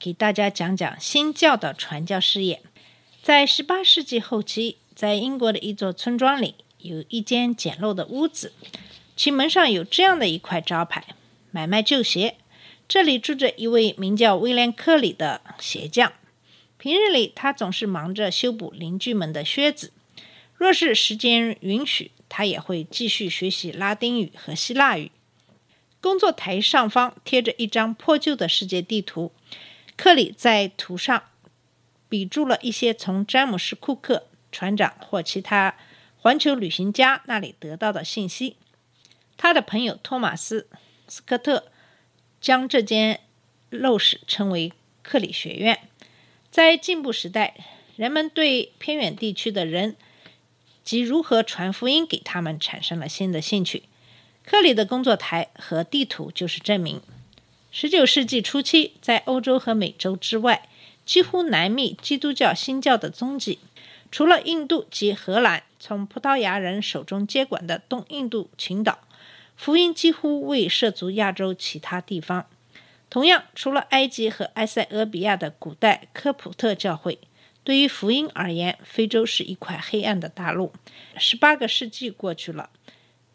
给大家讲讲新教的传教事业。在十八世纪后期，在英国的一座村庄里，有一间简陋的屋子，其门上有这样的一块招牌：“买卖旧鞋。”这里住着一位名叫威廉·克里的鞋匠。平日里，他总是忙着修补邻居们的靴子。若是时间允许，他也会继续学习拉丁语和希腊语。工作台上方贴着一张破旧的世界地图，克里在图上笔注了一些从詹姆斯·库克船长或其他环球旅行家那里得到的信息。他的朋友托马斯·斯科特将这间陋室称为克里学院。在进步时代，人们对偏远地区的人及如何传福音给他们产生了新的兴趣。克里的工作台和地图就是证明。19世纪初期，在欧洲和美洲之外，几乎难觅基督教新教的踪迹。除了印度及荷兰从葡萄牙人手中接管的东印度群岛，福音几乎未涉足亚洲其他地方。同样，除了埃及和埃塞俄比亚的古代科普特教会，对于福音而言，非洲是一块黑暗的大陆。十八个世纪过去了。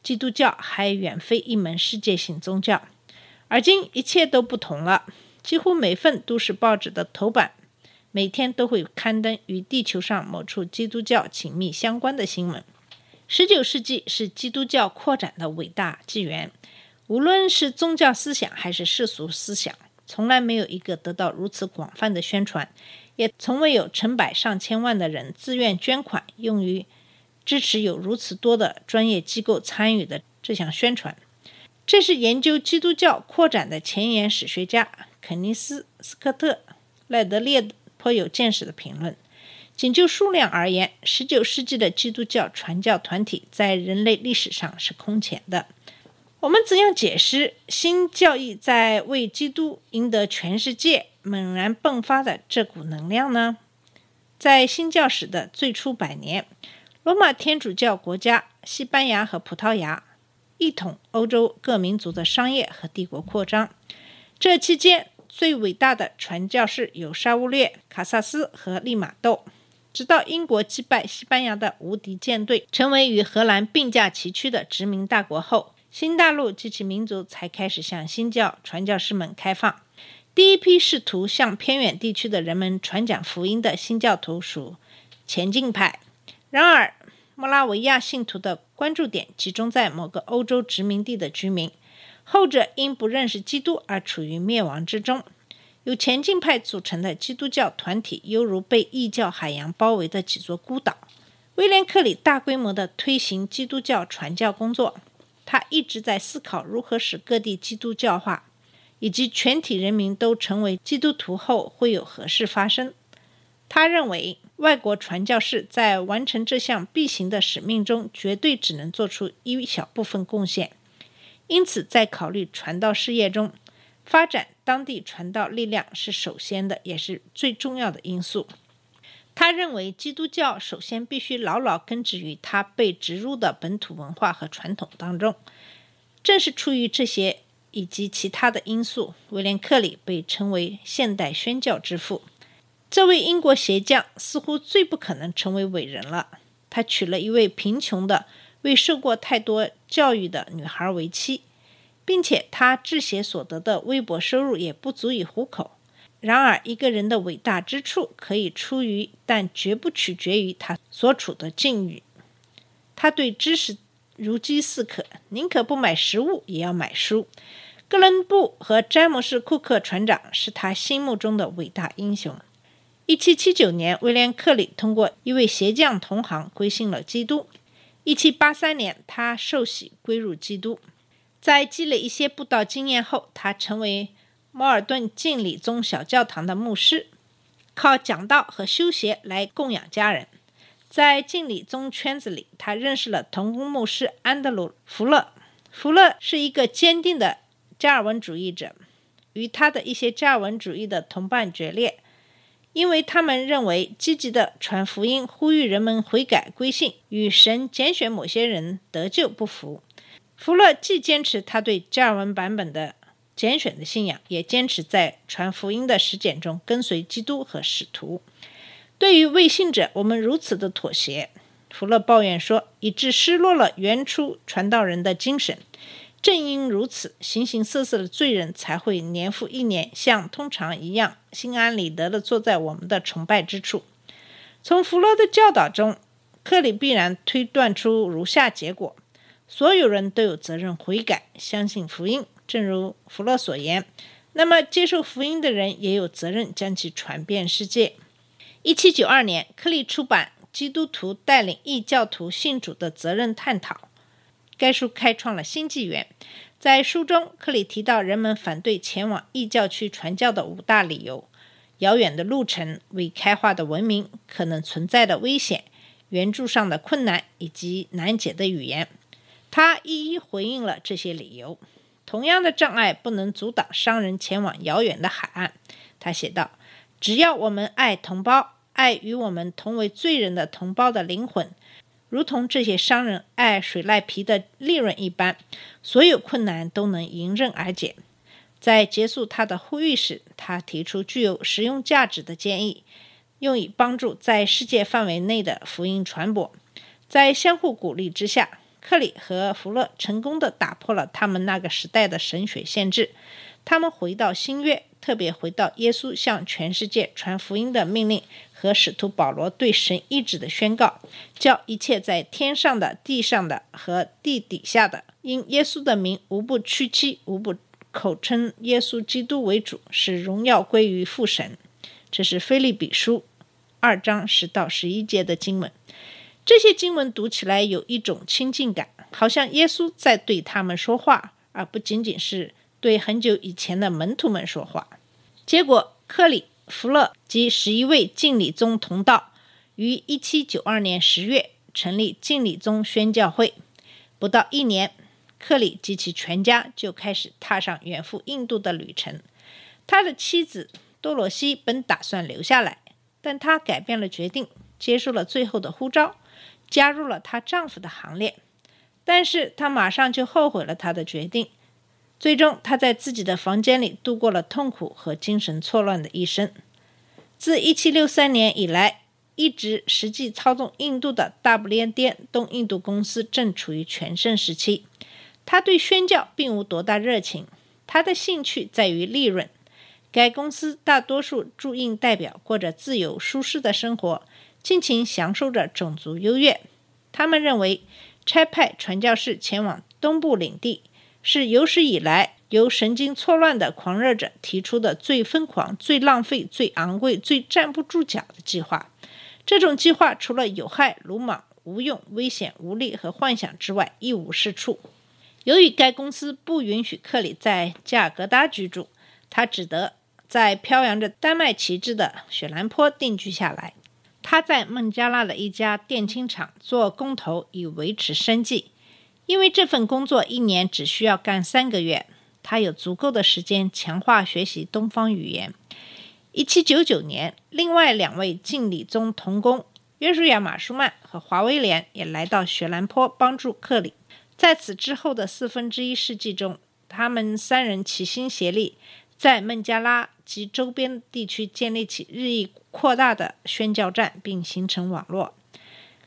基督教还远非一门世界性宗教，而今一切都不同了。几乎每份都市报纸的头版，每天都会刊登与地球上某处基督教紧密相关的新闻。十九世纪是基督教扩展的伟大纪元，无论是宗教思想还是世俗思想，从来没有一个得到如此广泛的宣传，也从未有成百上千万的人自愿捐款用于。支持有如此多的专业机构参与的这项宣传，这是研究基督教扩展的前沿史学家肯尼斯·斯科特·赖德列颇有见识的评论。仅就数量而言，19世纪的基督教传教团体在人类历史上是空前的。我们怎样解释新教义在为基督赢得全世界猛然迸发的这股能量呢？在新教史的最初百年。罗马天主教国家、西班牙和葡萄牙一统欧洲各民族的商业和帝国扩张。这期间，最伟大的传教士有沙乌略、卡萨斯和利玛窦。直到英国击败西班牙的无敌舰队，成为与荷兰并驾齐驱的殖民大国后，新大陆及其民族才开始向新教传教士们开放。第一批试图向偏远地区的人们传讲福音的新教徒属前进派。然而，莫拉维亚信徒的关注点集中在某个欧洲殖民地的居民，后者因不认识基督而处于灭亡之中。由前进派组成的基督教团体，犹如被异教海洋包围的几座孤岛。威廉·克里大规模地推行基督教传教工作，他一直在思考如何使各地基督教化，以及全体人民都成为基督徒后会有何事发生。他认为，外国传教士在完成这项必行的使命中，绝对只能做出一小部分贡献。因此，在考虑传道事业中，发展当地传道力量是首先的，也是最重要的因素。他认为，基督教首先必须牢牢根植于他被植入的本土文化和传统当中。正是出于这些以及其他的因素，威廉·克里被称为现代宣教之父。这位英国鞋匠似乎最不可能成为伟人了。他娶了一位贫穷的、未受过太多教育的女孩为妻，并且他制鞋所得的微薄收入也不足以糊口。然而，一个人的伟大之处可以出于，但绝不取决于他所处的境遇。他对知识如饥似渴，宁可不买食物也要买书。哥伦布和詹姆斯·库克船长是他心目中的伟大英雄。一七七九年，威廉·克里通过一位鞋匠同行归信了基督。一七八三年，他受洗归入基督。在积累一些布道经验后，他成为摩尔顿敬礼宗小教堂的牧师。靠讲道和修鞋来供养家人。在敬礼宗圈子里，他认识了同工牧师安德鲁·福勒。福勒是一个坚定的加尔文主义者，与他的一些加尔文主义的同伴决裂，因为他们认为积极的传福音、呼吁人们悔改归信，与神拣选某些人得救不符。福勒既坚持他对加尔文版本的拣选的信仰，也坚持在传福音的实践中跟随基督和使徒。对于未信者，我们如此的妥协，福勒抱怨说，以致失落了原初传道人的精神。正因如此，形形色色的罪人才会年复一年，像通常一样，心安理得地坐在我们的崇拜之处。从弗洛的教导中，克里必然推断出如下结果：所有人都有责任悔改，相信福音，正如弗洛所言。那么，接受福音的人也有责任将其传遍世界。一七九二年，克利出版《基督徒带领异教徒信主的责任探讨》，该书开创了新纪元。在书中，克里提到人们反对前往异教区传教的五大理由：遥远的路程、未开化的文明、可能存在的危险、援助上的困难以及难解的语言。他一一回应了这些理由。同样的障碍不能阻挡商人前往遥远的海岸。他写道：“只要我们爱同胞。”爱与我们同为罪人的同胞的灵魂，如同这些商人爱水赖皮的利润一般，所有困难都能迎刃而解。在结束他的呼吁时，他提出具有实用价值的建议，用以帮助在世界范围内的福音传播。在相互鼓励之下，克里和福勒成功地打破了他们那个时代的神学限制。他们回到新约，特别回到耶稣向全世界传福音的命令和使徒保罗对神意志的宣告，叫一切在天上的、地上的和地底下的，因耶稣的名无不屈膝，无不口称耶稣基督为主，使荣耀归于父神。这是菲利比书二章十到十一节的经文。这些经文读起来有一种亲近感，好像耶稣在对他们说话，而不仅仅是。对很久以前的门徒们说话，结果克里福勒及十一位敬礼宗同道于一七九二年十月成立敬礼宗宣教会。不到一年，克里及其全家就开始踏上远赴印度的旅程。他的妻子多罗西本打算留下来，但她改变了决定，接受了最后的呼召，加入了她丈夫的行列。但是她马上就后悔了她的决定。最终，他在自己的房间里度过了痛苦和精神错乱的一生。自1763年以来，一直实际操纵印度的大不列颠东印度公司正处于全盛时期。他对宣教并无多大热情，他的兴趣在于利润。该公司大多数驻印代表过着自由舒适的生活，尽情享受着种族优越。他们认为，差派传教士前往东部领地。是有史以来由神经错乱的狂热者提出的最疯狂、最浪费、最昂贵、最站不住脚的计划。这种计划除了有害、鲁莽、无用、危险、无力和幻想之外，一无是处。由于该公司不允许克里在加尔各答居住，他只得在飘扬着丹麦旗帜的雪兰坡定居下来。他在孟加拉的一家电氢厂做工头，以维持生计。因为这份工作一年只需要干三个月，他有足够的时间强化学习东方语言。一七九九年，另外两位敬礼宗同工约书亚·马舒曼和华威廉也来到雪兰坡帮助克里。在此之后的四分之一世纪中，他们三人齐心协力，在孟加拉及周边地区建立起日益扩大的宣教站，并形成网络。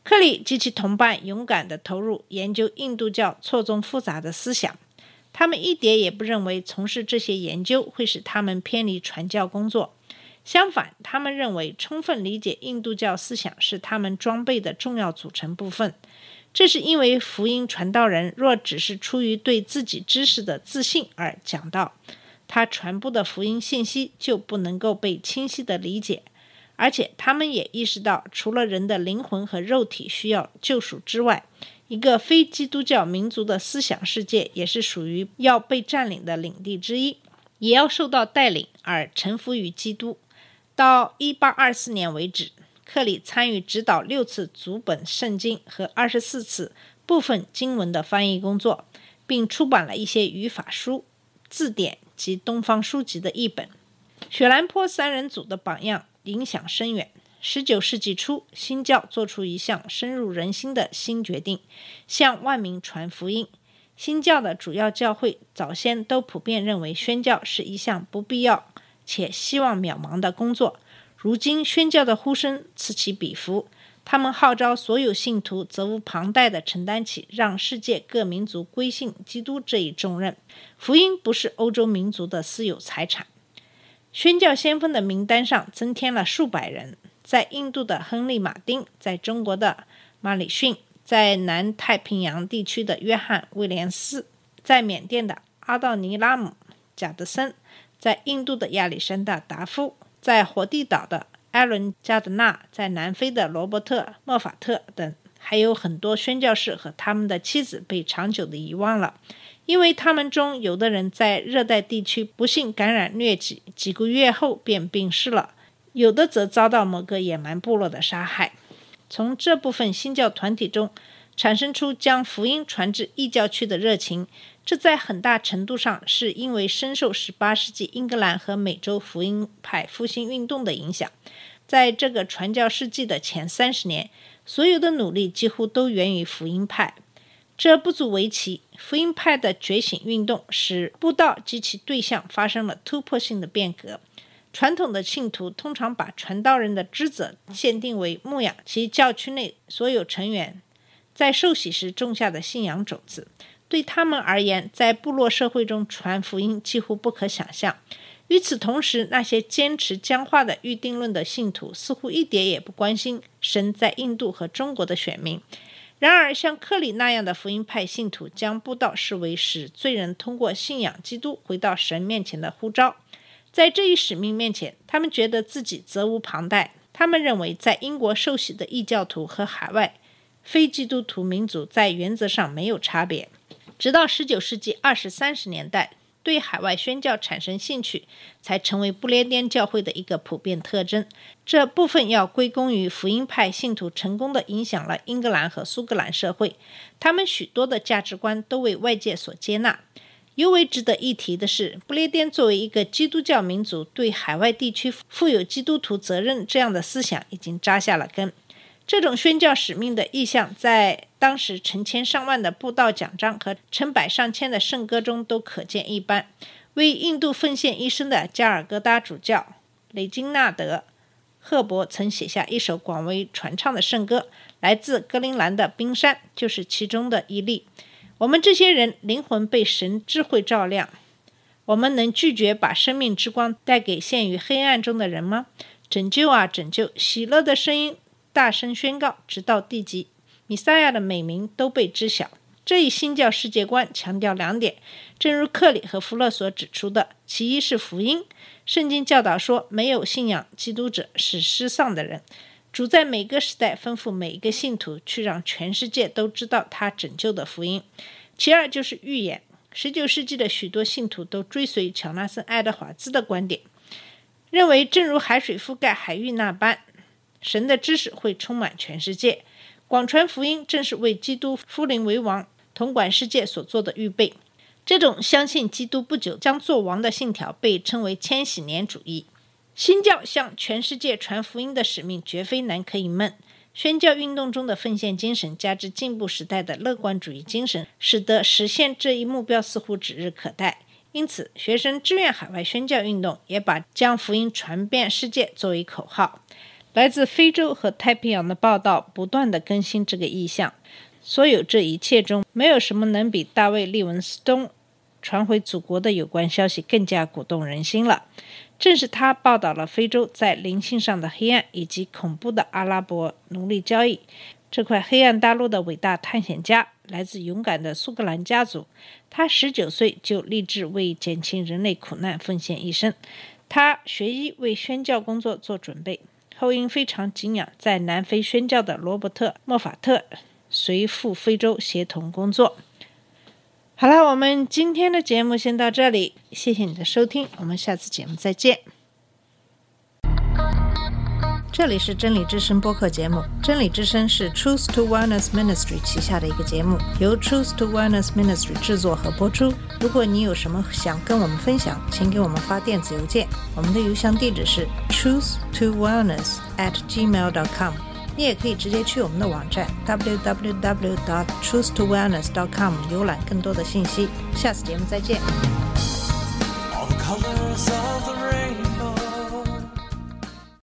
克里及其同伴勇敢地投入研究印度教错综复杂的思想，他们一点也不认为从事这些研究会使他们偏离传教工作。相反，他们认为充分理解印度教思想是他们装备的重要组成部分。这是因为福音传道人若只是出于对自己知识的自信而讲道，他传播的福音信息就不能够被清晰地理解。而且，他们也意识到，除了人的灵魂和肉体需要救赎之外，一个非基督教民族的思想世界也是属于要被占领的领地之一，也要受到带领而臣服于基督。到一八二四年为止，克里参与指导六次主本圣经和二十四次部分经文的翻译工作，并出版了一些语法书、字典及东方书籍的译本。雪兰坡三人组的榜样影响深远。十九世纪初，新教做出一项深入人心的新决定，向万民传福音。新教的主要教会早先都普遍认为宣教是一项不必要且希望渺茫的工作。如今，宣教的呼声此起彼伏，他们号召所有信徒责无旁贷地承担起让世界各民族归信基督这一重任。福音不是欧洲民族的私有财产。宣教先锋的名单上增添了数百人。在印度的亨利·马丁，在中国的马里逊，在南太平洋地区的约翰·威廉斯，在缅甸的阿道尼拉姆·贾德森，在印度的亚历山大·达夫，在火地岛的艾伦·加德纳，在南非的罗伯特·莫法特等，还有很多宣教士和他们的妻子被长久的遗忘了，因为他们中有的人在热带地区不幸感染疟疾，几个月后便病逝了。有的则遭到某个野蛮部落的杀害。从这部分新教团体中产生出将福音传至异教区的热情，这在很大程度上是因为深受18世纪英格兰和美洲福音派复兴运动的影响。在这个传教世纪的前三十年，所有的努力几乎都源于福音派。这不足为奇。福音派的觉醒运动使布道及其对象发生了突破性的变革。传统的信徒通常把传道人的职责限定为牧养其教区内所有成员在受洗时种下的信仰种子。对他们而言，在部落社会中传福音几乎不可想象。与此同时，那些坚持僵化的预定论的信徒似乎一点也不关心神在印度和中国的选民。然而，像克里那样的福音派信徒将布道视为使罪人通过信仰基督回到神面前的呼召。在这一使命面前，他们觉得自己责无旁贷。他们认为，在英国受洗的异教徒和海外非基督徒民族在原则上没有差别。直到19世纪20、30年代，对海外宣教产生兴趣，才成为不列颠教会的一个普遍特征。这部分要归功于福音派信徒成功地影响了英格兰和苏格兰社会，他们许多的价值观都为外界所接纳。尤为值得一提的是，不列颠作为一个基督教民族，对海外地区负有基督徒责任这样的思想已经扎下了根。这种宣教使命的意向，在当时成千上万的布道讲章和成百上千的圣歌中都可见一斑。为印度奉献一生的加尔各答主教雷金纳德·赫伯曾写下一首广为传唱的圣歌，来自格陵兰的冰山就是其中的一例。我们这些人灵魂被神智慧照亮，我们能拒绝把生命之光带给陷于黑暗中的人吗？拯救啊，拯救！喜乐的声音大声宣告，直到地极，米撒亚的美名都被知晓。这一新教世界观强调两点，正如克里和弗勒所指出的：其一是福音，圣经教导说，没有信仰基督者是失丧的人。主在每个时代吩咐每一个信徒去让全世界都知道他拯救的福音。其二就是预言。十九世纪的许多信徒都追随乔纳森·爱德华兹的观点，认为正如海水覆盖海域那般，神的知识会充满全世界。广传福音正是为基督复临为王、统管世界所做的预备。这种相信基督不久将做王的信条被称为千禧年主义。新教向全世界传福音的使命绝非难可以闷。宣教运动中的奉献精神，加之进步时代的乐观主义精神，使得实现这一目标似乎指日可待。因此，学生志愿海外宣教运动也把将福音传遍世界作为口号。来自非洲和太平洋的报道不断地更新这个意向。所有这一切中，没有什么能比大卫·利文斯东传回祖国的有关消息更加鼓动人心了。正是他报道了非洲在灵性上的黑暗以及恐怖的阿拉伯奴隶交易。这块黑暗大陆的伟大探险家来自勇敢的苏格兰家族。他十九岁就立志为减轻人类苦难奉献一生。他学医为宣教工作做准备，后因非常敬仰在南非宣教的罗伯特·莫法特，随赴非洲协同工作。好了，我们今天的节目先到这里，谢谢你的收听，我们下次节目再见。这里是真理之声播客节目。真理之声是 Truth to Wellness Ministry 旗下的一个节目，由 Truth to Wellness Ministry 制作和播出。如果你有什么想跟我们分享，请给我们发电子邮件，我们的邮箱地址是 truth to wellness at gmail dot com。你也可以直接去我们的网站 www dot truth to wellness dot com 浏览更多的信息。下次节目再见。All the colors of the rainbow.